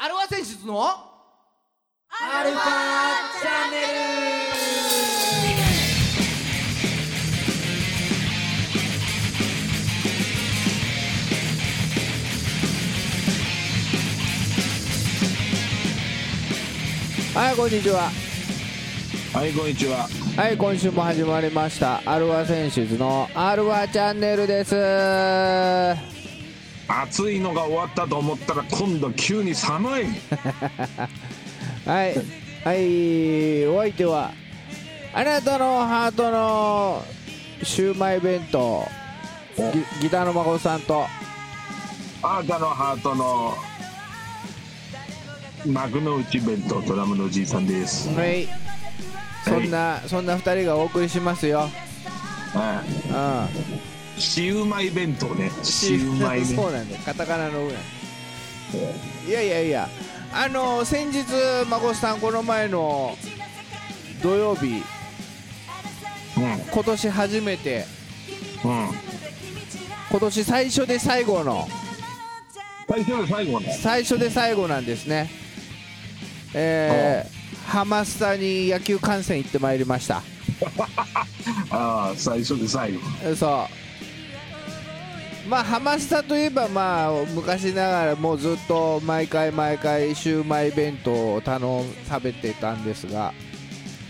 アルファ選出の？アルファチャンネはいこんにちは。はい、こんにちは。はい今週も始まりました。アルファ選手図のアルファチャンネルです。は暑いのが終わったと思ったら、今度急に寒い。い。はい。お相手はあなたのハートのシューマイ弁当。ギギターの孫さんと。あなたのハートの幕の内弁当ドラムのおじいさんです。はい。そんなそんな二人がお送りしますよ。はうん。い。シウマイ弁当ね。シウマイね。そうなんだよカタカナの上いやいやいやあの先日孫さんこの前の土曜日今年初めてうん。うん。今年最初で最後の最初で最後ね。最初で最後なんですねえー、ハマスタに野球観戦行ってまいりました ああ、最初で最後。えそうまあハマスタといえばまあ昔ながらもうずっと毎回毎回シューマイ弁当を頼ん食べてたんですが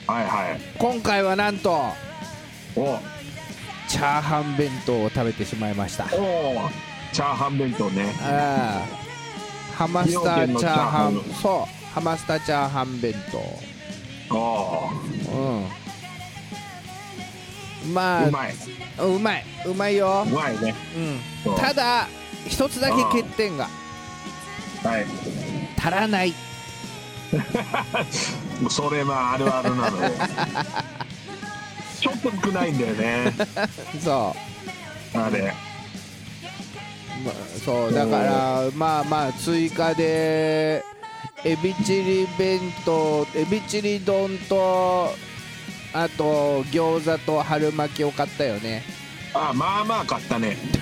はいはい。今回はなんとお。チャーハン弁当を食べてしまいました。おチャーハン弁当ね。ああハマスタチャーハン崎陽軒のチャーハン。そう。ハマスタチャーハン弁当。おうんまあうまい。うまい。うまいよ。う、まいね。うん、ただ一つだけ欠点が。はい。足らない。それまああるあるなのよ。ちょっと少ないんだよね。そう。あれ。まそうだからまあまあ追加でエビチリ弁当エビチリ丼とあと餃子と春巻きを買ったよね。あまあまあ買ったね。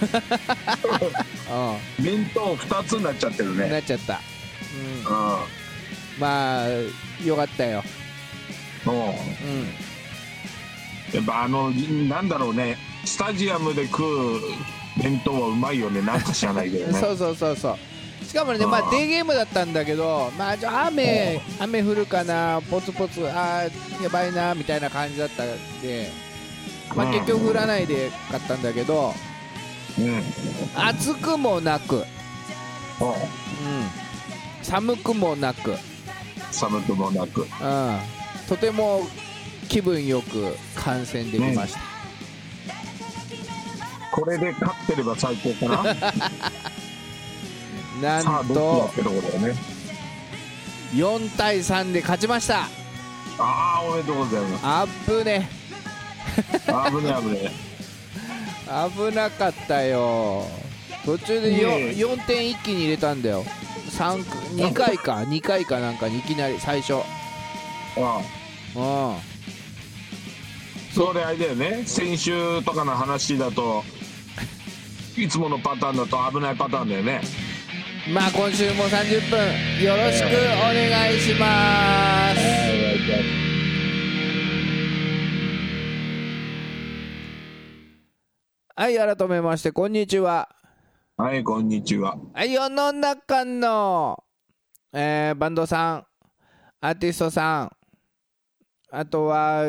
う弁当2つになっちゃってるんなねっちゃった、うん、うん。まあよかったよ。う。んうん。やっぱあのなんだろうね。スタジアムで食う弁当はうまいよね。なんか知らないけどね。そうそうそうそう。しかもね、まあ、デーゲームだったんだけど、まあ、じゃあ雨雨降るかな、ポツポツ、あーやばいなみたいな感じだったんで、まあ、うん。結局降らないで買ったんだけど、うん。暑くもなく、うん、お寒くもなく、うん、寒くもなく。とても気分よく観戦できました。これで勝ってれば最高かな なんとどっちだってとこだよね。4対3で勝ちました。ああおめでとうございます。あっぶねあぶねあぶね危なかったよ。途中で 4, ねえ。4点一気に入れたんだよ。3 2回か。2回かなんかにいきなり最初。ああ。うん。それあれだよね。先週とかの話だと いつものパターンだと危ないパターンだよねまあ今週も30分よろしくお願いします。はい改めましてこんにちは。はいこんにちは。はい世の中の、えーバンドさんアーティストさんあとは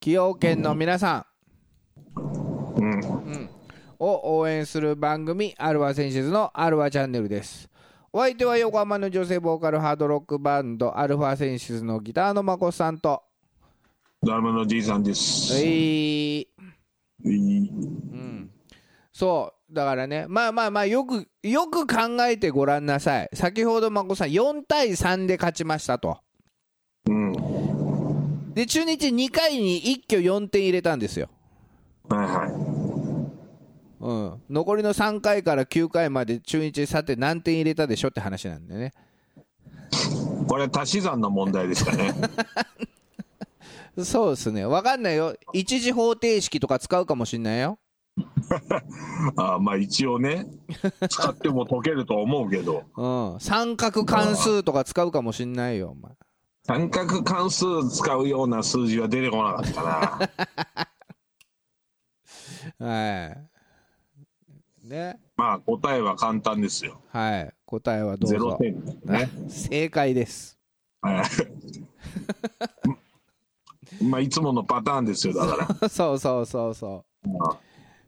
崎陽軒の皆さうんんを応援する番組アルファセンシズのアルファチャンネルです。お相手は横浜の女性ボーカルハードロックバンドアルファセンシズのギターのまこさんと。ドラムのじいさんです、えーい。うん、そうだからねまあまあまあよくよく考えてごらんなさい。先ほどまこさん4対3で勝ちましたと。うん。で中日2回に一挙4点入れたんですよ、はいはうん、残りの3回から9回まで中日さて何点入れたでしょって話なんでね。いこれ足し算の問題ですかね。そうですね。分かんないよ。一次方程式とか使うかもしんないよ。あまあ一応ね。使っても解けると思うけど。うん、三角関数とか使うかもしんないよお前。三角関数使うような数字は出てこなかったな。はいね。まあ答えは簡単ですよ。はい。答えはどうゼロぞ点ね。正解です。はい。まあいつものパターンですよだから。そうそうそうそう。まあ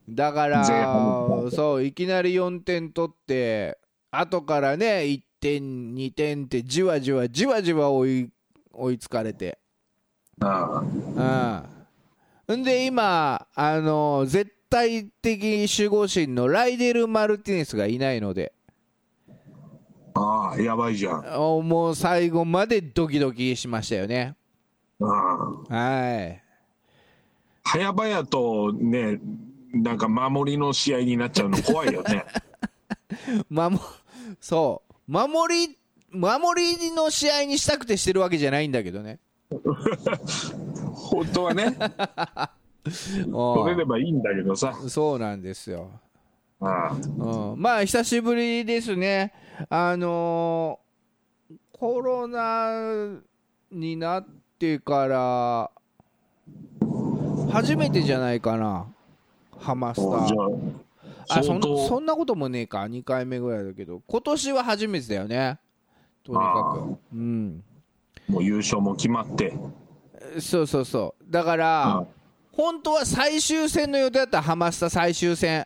だか前ら半そういきなり4点取って後からね1点2点ってじわじわじわじわ追い追いつかれて。あうん。んで今あの絶対的守護神のライデル・マルティネスがいないので。ああやばいじゃん。もう最後までドキドキしましたよね。あはい。早々とねなんか守りの試合になっちゃうの怖いよね。守そう。守り守りの試合にしたくてしてるわけじゃないんだけどね。本当はね。お 取れればいいんだけどさ。そうなんですよ、ああ。うん、まあ久しぶりですね。あのーコロナになってから初めてじゃないかな。ハマスター。ああそんそんなこともねえか。2回目ぐらいだけど。今年は初めてだよね。とにかく。うん。もう優勝も決まって。そうそうそう。だから、うん本当は最終戦の予定だったハマスタ最終戦。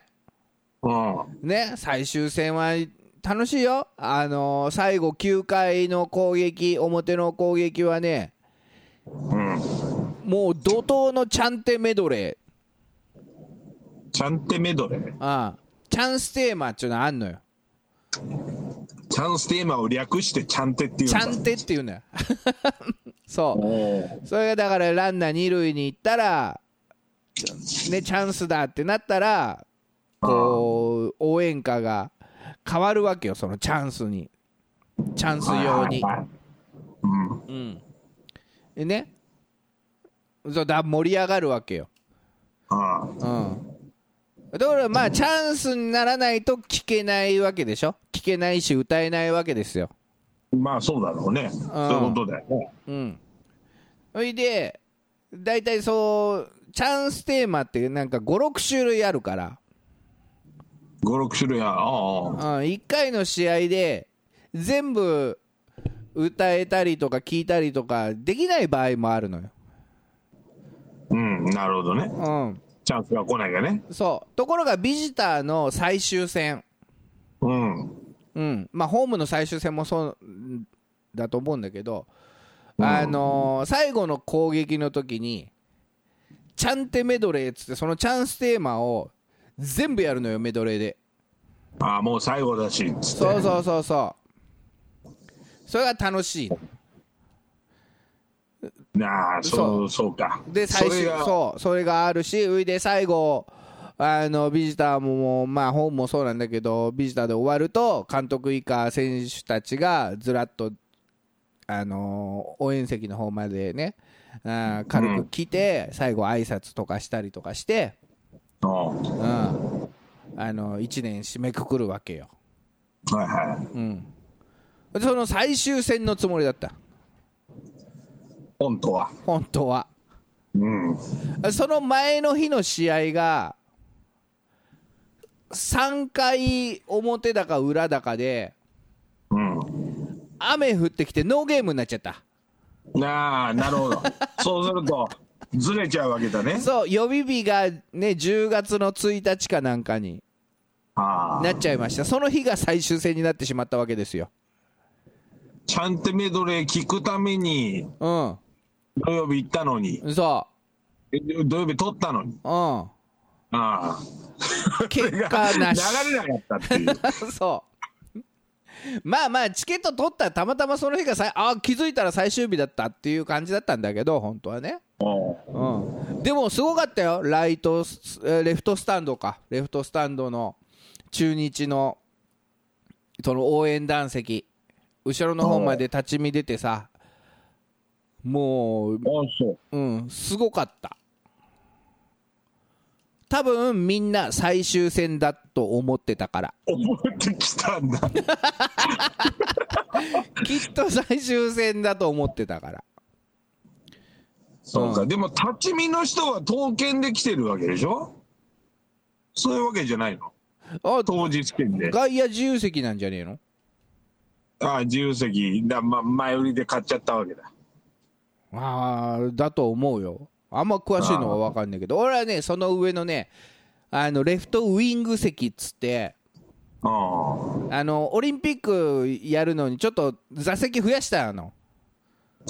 うん。ね最終戦は楽しいよ。あのー最後9回の攻撃表の攻撃はねうん。もう怒涛のチャンテメドレチャンテメドレー？ーああ。チャンステーマっていうのあんのよ。チャンステーマを略してチャンテっていうチんだ。ャンテっていうのよ。そう。それがだからランナー二塁に行ったらねチャンスだってなったらこう応援歌が変わるわけよそのチャンスに。チャンス用に。うん。うん。でねそうだ盛り上がるわけよ。あうん。だからまあチャンスにならないと聞けないわけでしょ？聞けないし歌えないわけですよ。あまあそうだろうね。そういうことだよね。うん。そいで大体そうチャンステーマってなんか56種類あるから、56種類あああ。うん、1回の試合で全部歌えたりとか聞いたりとかできない場合もあるのよ、うんなるほどね。うん、チャンスが来なきゃね。そう。ところがビジターの最終戦。うん。うん。まあ、ホームの最終戦もそうだと思うんだけど、あのー最後の攻撃の時にチャンテメドレーっつってそのチャンステーマを全部やるのよメドレーで。ああもう最後だしっつって。そうそうそうそう。それが楽しい。なあそうそう。か。で最終そう。それがあるしういで最後あのビジターもまあホームもそうなんだけどビジターで終わると監督以下選手たちがずらっとあの応援席の方までねあー軽く来て、最後挨拶とかしたりとかして、うんうん、あの1年締めくくるわけよ、はいはい。うん、その最終戦のつもりだった？本当は。本当は。うん。その前の日の試合が3回表だか裏だかでうん雨降ってきてノーゲームになっちゃった。なあなるほど。そうするとずれちゃうわけだね。そう予備日がね10月の1日かなんかにああなっちゃいました。その日が最終戦になってしまったわけですよ。ちゃんとメドレー聞くためにう土曜日行ったのに。んそえ土曜日取ったのに。ううん。ああ結果なし。流れなかったっていう。そうまあまあチケット取ったらたまたまその日がさいあ気づいたら最終日だったっていう感じだったんだけど本当はね。うん、でもすごかったよ、ライトレフトスタンドか、レフトスタンドの中日のその応援団席、後ろの方まで立ち見出てさ、もう。うん、すごかった。多分みんな最終戦だと思ってたから。思ってきたんだ。きっと最終戦だと思ってたから。そうか、うん。でも立ち見の人は刀剣で来てるわけでしょ？そういうわけじゃないの？あ当日券で。外野自由席なんじゃねえの？ああ自由席だ、ま、前売りで買っちゃったわけだ。ああだと思うよあんま詳しいのは分かんないけど俺はねその上のねあのレフトウィング席っつってああのオリンピックやるのにちょっと座席増やしたの。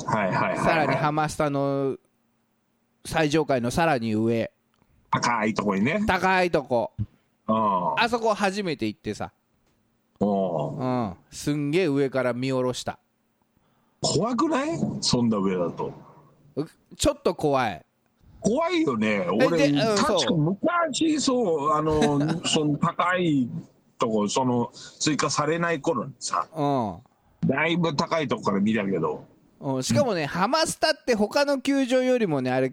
あはいはいはい、はい、さらにハマスタの最上階のさらに上。高いとこにね。高いとこ。あそこ初めて行ってさ、おううん、すんげえ上から見下ろした。怖くない？そんな上だと。うちょっと怖い怖いよね。俺確か昔そうあの その高いとこその追加されない頃にさうん。だいぶ高いとこから見たけど。うん、しかもね、ハマスタって他の球場よりもね、あれ、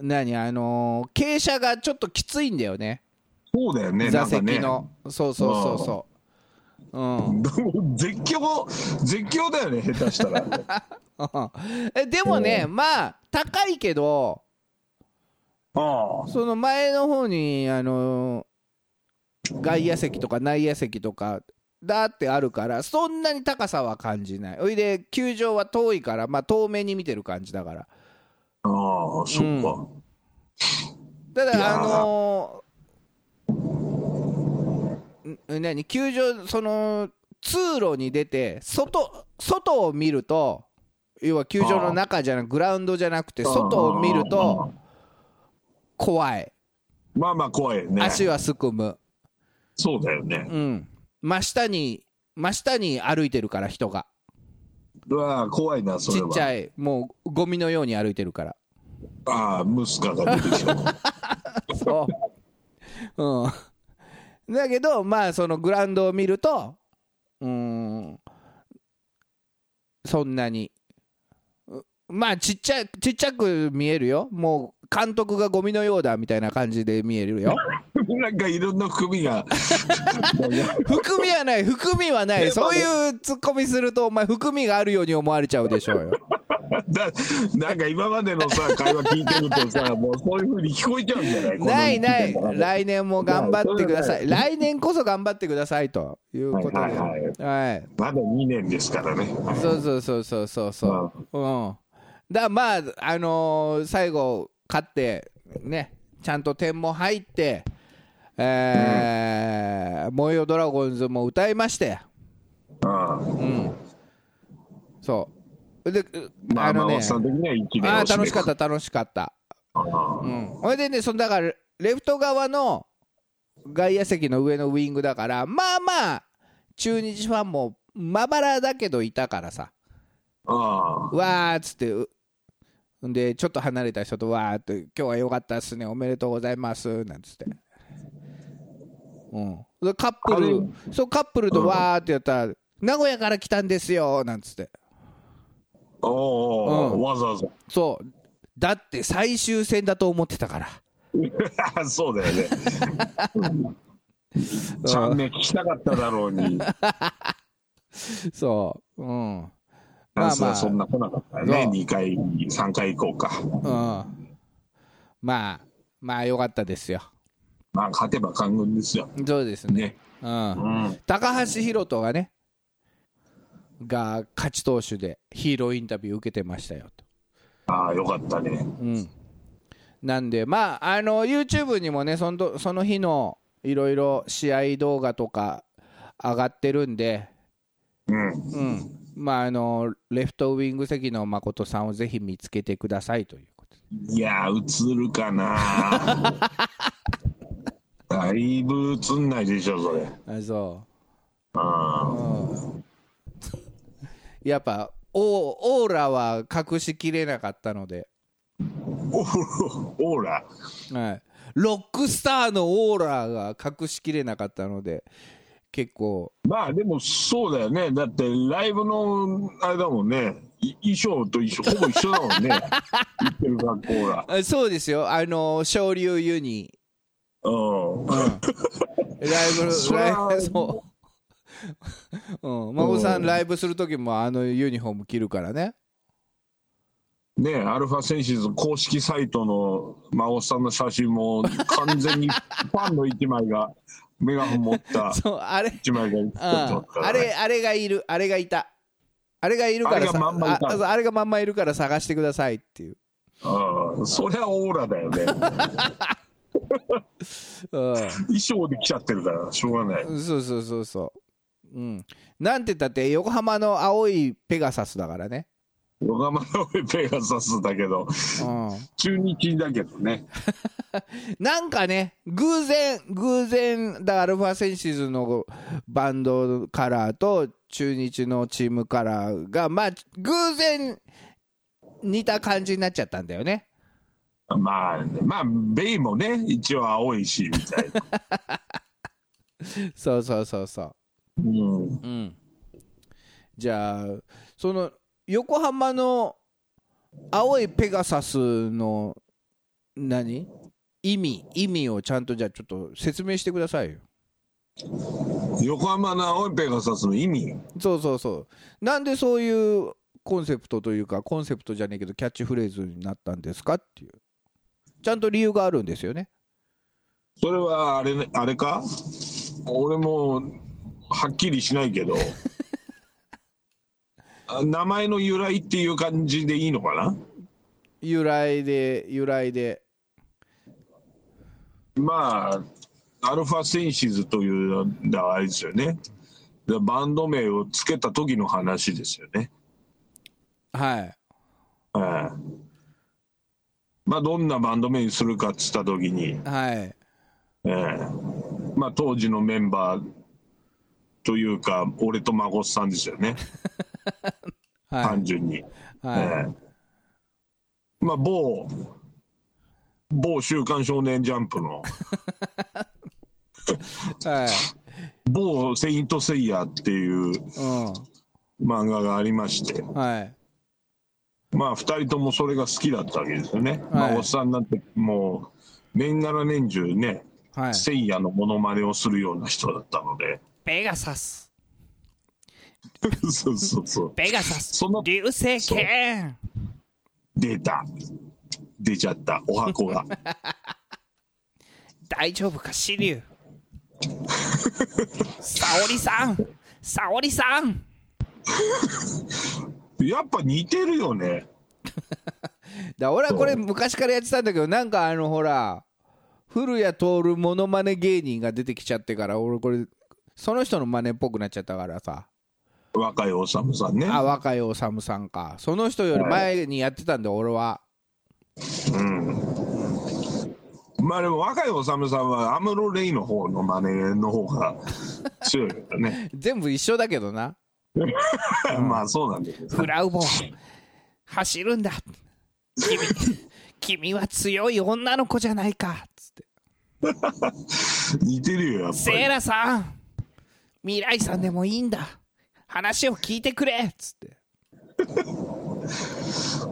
何、あのー傾斜がちょっときついんだよね、そうだよね座席の、そうそうそうそう、うん、絶叫絶叫だよね下手したら。えでもね、まあ、高いけど、その前の方に、あのー外野席とか内野席とか、だってあるから、そんなに高さは感じない、おいで、球場は遠いから、まあ、遠目に見てる感じだから。ああそっか、たいやー。だあのーん何？球場その通路に出て外外を見ると要は球場の中じゃなくグラウンドじゃなくて外を見ると怖い。まあまあ怖いよね。足はすくむ。そうだよね。うん。真下に真下に歩いてるから人が。うわ怖いなそれは。ちっちゃいもうゴミのように歩いてるから。ああムスカが出てきた。そう。うん。だけど、まあ、そのグラウンドを見ると、うーん、そんなに。うまあ、ちっちゃい、ちっちゃく見えるよ。もう、監督がゴミのようだみたいな感じで見えるよ。なんかいろんな含みが含みはない、含みはない。そういうツッコミすると、お前、含みがあるように思われちゃうでしょうよ。だなんか今までのさ会話聞いてるとさもうそういうふうに聞こえちゃうんじゃない？ないない来年も頑張ってください。まあ来年こそ頑張ってくださいということで。はいはいはい。だ2年ですからねそうそうそうそうそうそう。うん。だからまああのー最後勝ってねちゃんと点も入って、えー燃えよドラゴンズも歌いまして、あうん。そう。で、まあまあ、あのねあー楽しかった楽しかった。たうん。ほいでねそのだからレフト側の外野席の上のウイングだからまあまあ中日ファンもまばらだけどいたからさ。ああわーっつってうんでちょっと離れた人とわーって今日は良かったっすねおめでとうございますなんつって。うん。でカップルそうカップルとわーってやったら名古屋から来たんですよなんつって。おお、うん。わざわざ。そう。だって最終戦だと思ってたから。そうだよね。ちゃんね聞きたかっただろうに。そう。うんまあまあ。まあそんな来なかったよね。そう。2回3回行こうか。うん。まあまあ良かったですよ。まあ勝てば官軍ですよ。そうですね。ね。うん。うん。高橋宏斗がねが勝ち投手でヒーローインタビュー受けてましたよと、ああよかったね。うん、なんでまああの YouTube にもねそのその日のいろいろ試合動画とか上がってるんで、うん。うん、まああのレフトウィング席の誠さんをぜひ見つけてくださいということで。いやー映るかな。だいぶ映んないでしょそれ。あそあう、うん、やっぱオオーラは隠しきれなかったので。オーラ？はい、ロックスターのオーラが隠しきれなかったので結構。まあでもそうだよね。だってライブのあれだもんね。い衣装と一緒ほぼ一緒だもんね。言ってる学校らあそうですよ。あの昇竜ユニ。うん。ライブ ライブそう。うん。孫さんライブする時もあのユニフォーム着るからね。ねえアルファセンシズ公式サイトの真央さんの写真も完全にファンの一枚がメガホン持った そうあれ一枚があれあれがいるあれがいた。あれがいるからさあれがまんまああれがまんまいるから探してくださいっていう、うんそりゃオーラだよね。うん、衣装で来ちゃってるからしょうがない。そうそうそうそう。うん。なんて言ったって横浜の青いペガサスだからね横浜のペガサスだけどうん中日だけどね なんかね、偶然、偶然、だアルファセンシズのバンドカラーと中日のチームカラーが、まあ、偶然似た感じになっちゃったんだよね。まあまあベイもね一応青いしみたいな そうそうそうそうんう。うん。じゃあ、その、横浜の青いペガサスの、何？意味、意味をちゃんとじゃあちょっと説明してくださいよ。横浜の青いペガサスの意味？そうそうそう。なんでそういうコンセプトというか、コンセプトじゃねえけど、キャッチフレーズになったんですかっていう。ちゃんと理由があるんですよね。それはあれねあれか？俺もはっきりしないけどあ 名前の由来っていう感じでいいのかな？由来で、由来で。まあアルファセンシズというのはあれですよね。でバンド名をつけた時の話ですよね。はい。ええ。まあどんなバンド名にするかっつった時に、はい。ええ。まあ当時のメンバーというか俺と孫さんですよね は単純に、い。はええまあ某某「週刊少年ジャンプ」のい。はい。某「セイント・セイヤ」っていうう漫画がありましてん。はい。まあ2人ともそれが好きだったわけですよね、まあおっさんなんてもう年がら年中ね、はい。セイヤのモノマネをするような人だったのでペガサス。そうそうそうペガサスその流星剣。出た出ちゃったお箱が 大丈夫か、シリュウ。沙織さん。沙織さん。やっぱ似てるよねだ俺はこれ昔からやってたんだけどなんかあのほら古谷徹モノマネ芸人が出てきちゃってから俺これその人の真似っぽくなっちゃったからさ若いおさむさんね。あ若いおさむさんか。その人より前にやってたんで俺は。まあでも若いおさむさんはアムロ・レイの方の真似の方が強いよね。全部一緒だけどな。まあそうなんだけどフラウボ走るんだ。君君は強い女の子じゃないか。つって似てるよやっぱセーりラさん未来さんでもいいんだ話を聞いてくれつって。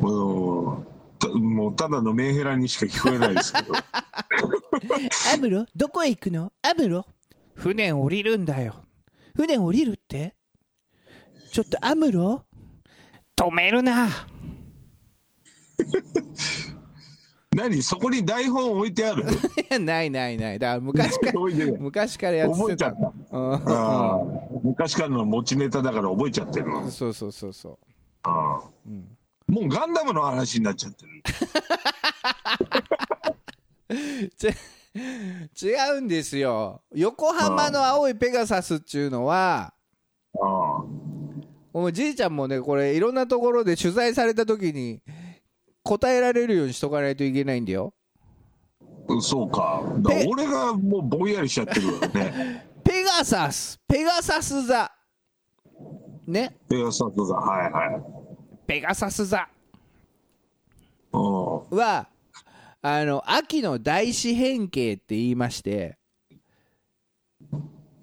もうたもうただのメンヘラにしか聞こえないですけど。アムロどこへ行くの？アムロ？船降りるんだよ。船降りるって？ちょっとアムロ？止めるな何？そこに台本置いてある？ないないない。だから昔から昔からやってた。覚えちゃった。昔からの持ちネタだから覚えちゃってるのそうそうそうそああ。もうガンダムの話になっちゃってる。違うんですよ。横浜の青いペガサスっていうのはああ。もうじいちゃんもねこれいろんなところで取材された時に答えられるようにしとかないといけないんだよ。そうか。だか俺がもうぼんやりしちゃってるからね。ペガサス。ペガサス座。ね。ペガサスがはいはい。ペガサス座。うん。はあの秋の大四辺形って言いまして。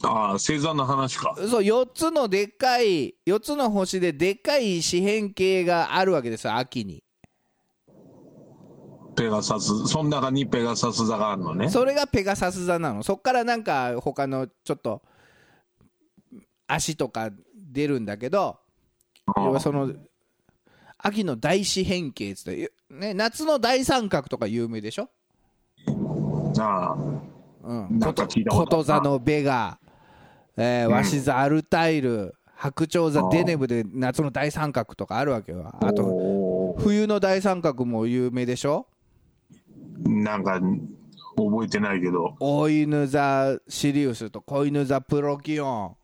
ああ星座の話か。そう4つのでっかい4つの星ででっかい四辺形があるわけですよ秋にペガサス。その中にペガサス座があるのね。それがペガサス座なの。そっからなんか他のちょっと足とか出るんだけど要はその秋の大四辺形っつって、ね、夏の大三角とか有名でしょ、ああ。うん、こことあるな。座のベガ、えー、鷲座アルタイル。白鳥座デネブで夏の大三角とかあるわけよ。あと冬の大三角も有名でしょ？なんか覚えてないけど。大犬座シリウスと子犬座プロキオン。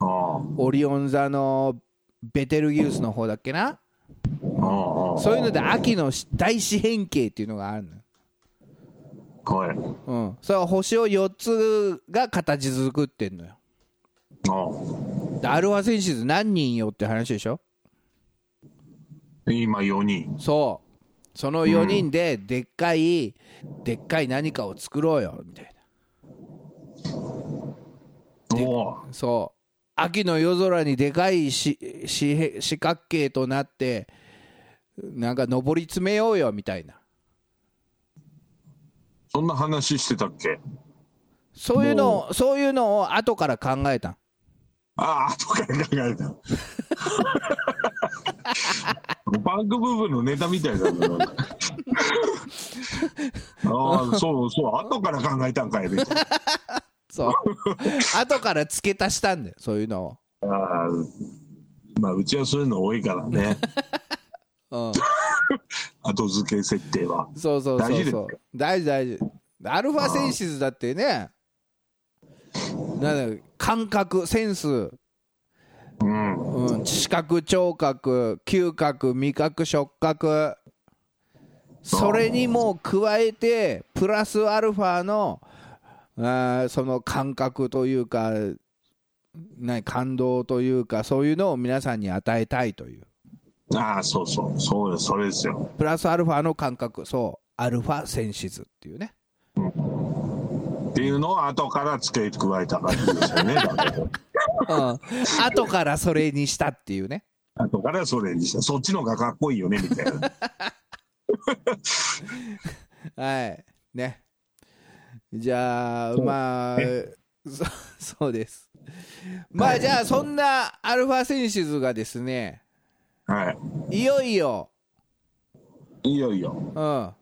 ああ。オリオン座のベテルギウスの方だっけな？ああ。そういうので秋の大四辺形っていうのがあるの。はい。うん、それは星を4つが形作ってんのよ。あでアルファセンシズ何人よって話でしょ？あ今4人。そうその4人ででっかい、でっかい何かを作ろうよみたいな。そう。秋の夜空にでかいしし四角形となってなんか上り詰めようよみたいな。そんな話してたっけ？そういうのをそういうのを後から考えた。んああ後から考えた バンク部分のネタみたいだななああそうそう。後から考えたんかいみたいなそう。後から付け足したんだよそういうのを。ああまあうちはそういうの多いからね。うん。後付け設定は。そうそうそうそう。大事大事アルファセンシズだってね。なんだ感覚センス、うん。うん、視覚聴覚嗅覚味覚触覚。それにも加えてプラスアルファのあーその感覚というか何感動というかそういうのを皆さんに与えたいという。ああそうそう。そうですそれですよ。プラスアルファの感覚。そう。アルファセンシズっていうね。っていうのを後から付け加えた感じですよねうん。後からそれにしたっていうね。後からそれにした。そっちの方がかっこいいよねみたいな。はい。ね。じゃあまあそそうです。まあじゃあそんなアルファセンシズがですねはい。よいよ。いいよいいよ。うん。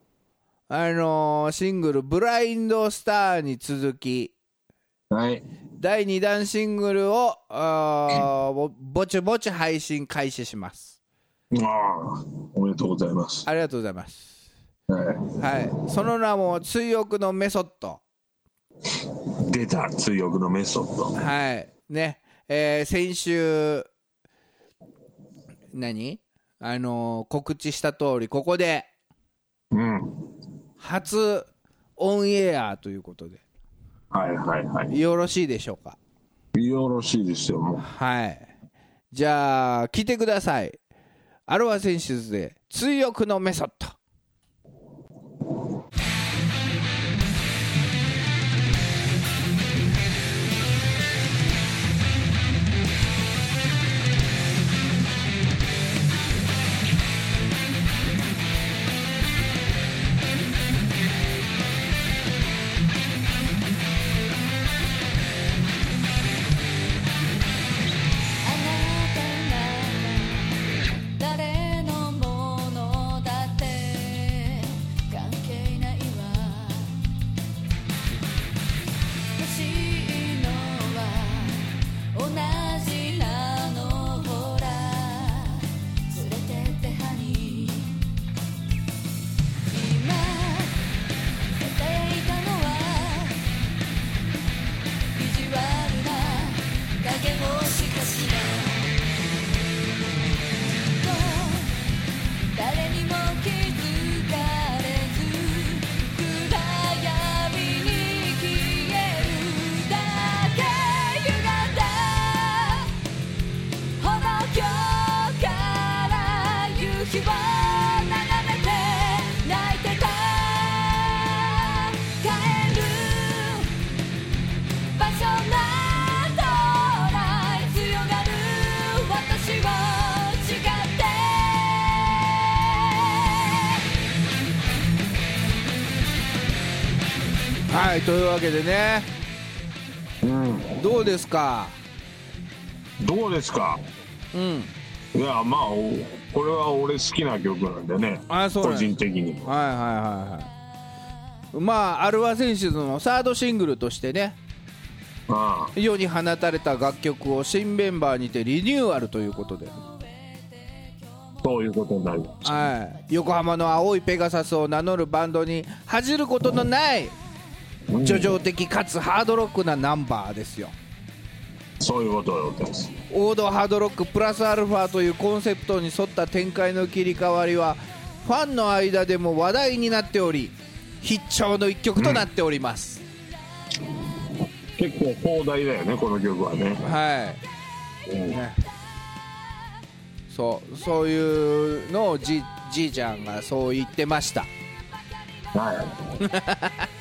あのーシングル「ブラインドスター」に続き。はい第2弾シングルをあーぼぼちぼち配信開始します。ああおめでとうございます。ありがとうございます。はい。はい。その名も「追憶のメソッド」出た追憶のメソッド。はい。ね。えー先週何？あのー告知した通りここでうん。初オンエアということではいはいはい。よろしいでしょうか？よろしいですよもう。はい。じゃあ聞いてください。アルファセンシズで追憶のメソッドというわけでね。うん。どうですか？どうですか？うん。いやまあおこれは俺好きな曲なんでね。個あそうなんです。人的にも。はいはいはいはいまあアルファセンシズのサードシングルとしてね。あ世に放たれた楽曲を新メンバーにてリニューアルということで、あそういうことになります。はい、横浜の青いペガサスを名乗るバンドに恥じることのないうん叙情的かつハードロックなナンバーですよ。そういうことです王道ハードロックプラスアルファというコンセプトに沿った展開の切り替わりはファンの間でも話題になっており必聴の一曲となっております、結構壮大だよねこの曲はね、はい。うん。ねそうそういうのをじじいちゃんがそう言ってました。はい。ね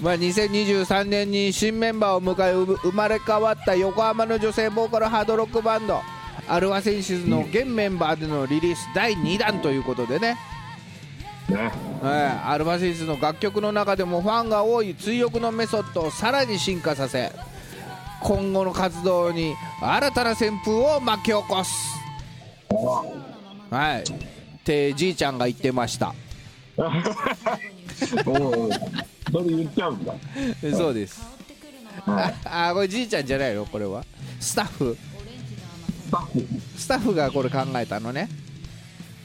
まあ、2023年に新メンバーを迎えう生まれ変わった横浜の女性ボーカルハードロックバンド。アルファセンシズの現メンバーでのリリース第2弾ということでね、ね。はい。アルファセンシズの楽曲の中でもファンが多い追憶のメソッドをさらに進化させ今後の活動に新たな旋風を巻き起こす。はい。ってじいちゃんが言ってました それ言っちゃうんだ。そうです。ああこれじいちゃんじゃないの？これは？スタッフ。スタッフ。スタッフがこれ考えたのね。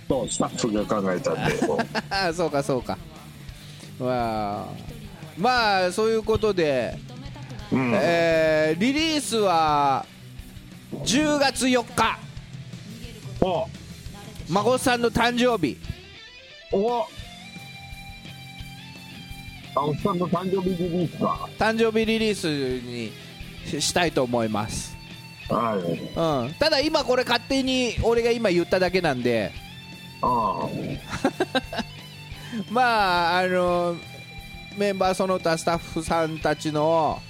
とスタッフが考えたんで そうかそうか。まあ。まあそういうことで、うん。えーリリースは10月4日。お。孫さんの誕生日。おあおっさんの誕生日リリースか。誕生日リリースにししたいと思います、はい。うん、ただ今これ勝手に俺が今言っただけなんで。あ。まああのメンバーその他スタッフさんたちの、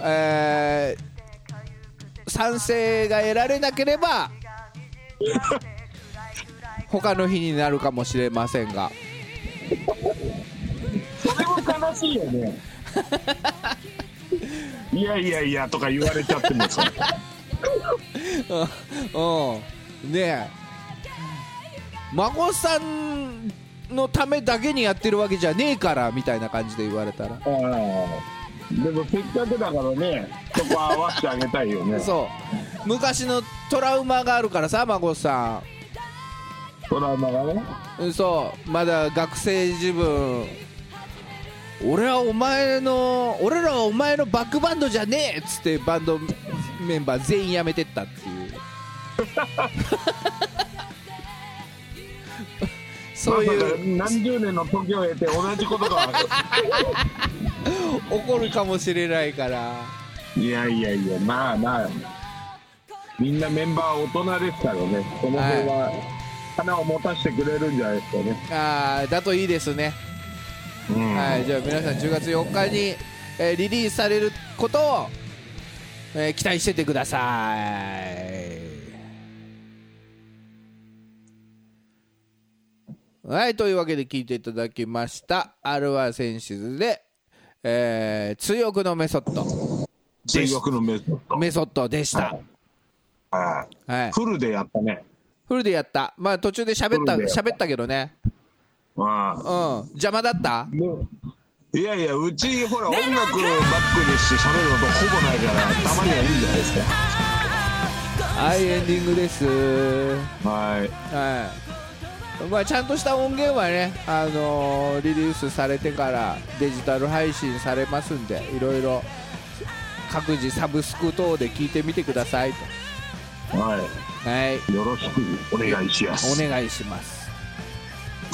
えー賛成が得られなければ 他の日になるかもしれませんがしいよね。いやいやいやとか言われちゃってもさ。うん。ねえ。孫さんのためだけにやってるわけじゃねえからみたいな感じで言われたら。でもせっかくだからねそこは合わせてあげたいよね。そう。昔のトラウマがあるからさ孫さトラウマがね。んうんそう。まだ学生自分俺はお前の俺らはお前のバックバンドじゃねえっつってバンドメンバー全員辞めてったっていう。そういう。何十年の時を経て同じことが起こる。かもしれないから。いやいやいやまあまあ。みんなメンバー大人ですからね。この辺は花を持たせてくれるんじゃないですかね、あーだといいですね、うんはい、じゃあ皆さん10月4日に、えーリリースされることを、えー期待しててください。はいというわけで聞いていただきましたアルワセンシズで、えー、追憶のメソッド。追憶のメソッド。メソッドでした、はい。はい、フルでやったね。フルでやった。まあ途中で喋った。喋ったけどねうん。邪魔だった？いやいやうちほら音楽バックにして喋ることほぼないからたまにはいいんじゃないですかはいエンディングです。はい。はい。まあ、ちゃんとした音源はね、あのーリリースされてからデジタル配信されますんでいろいろ各自サブスク等で聞いてみてくださいと。ははいい。よろしくお願いします。お願いします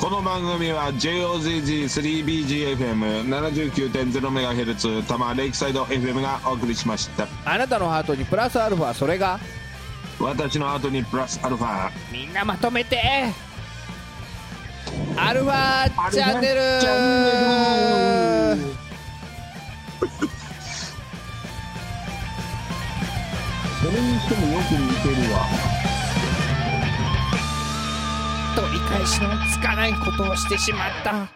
この番組は JOZZ3BGFM79.0MHz 多摩レイクサイド FM がお送りしました。あなたのハートにプラスアルファそれが？私の後にプラスアルファ。みんなまとめて。アルファチャンネルチャンネル。それにしてもよく似てるわ返しのつかないことをしてしまった。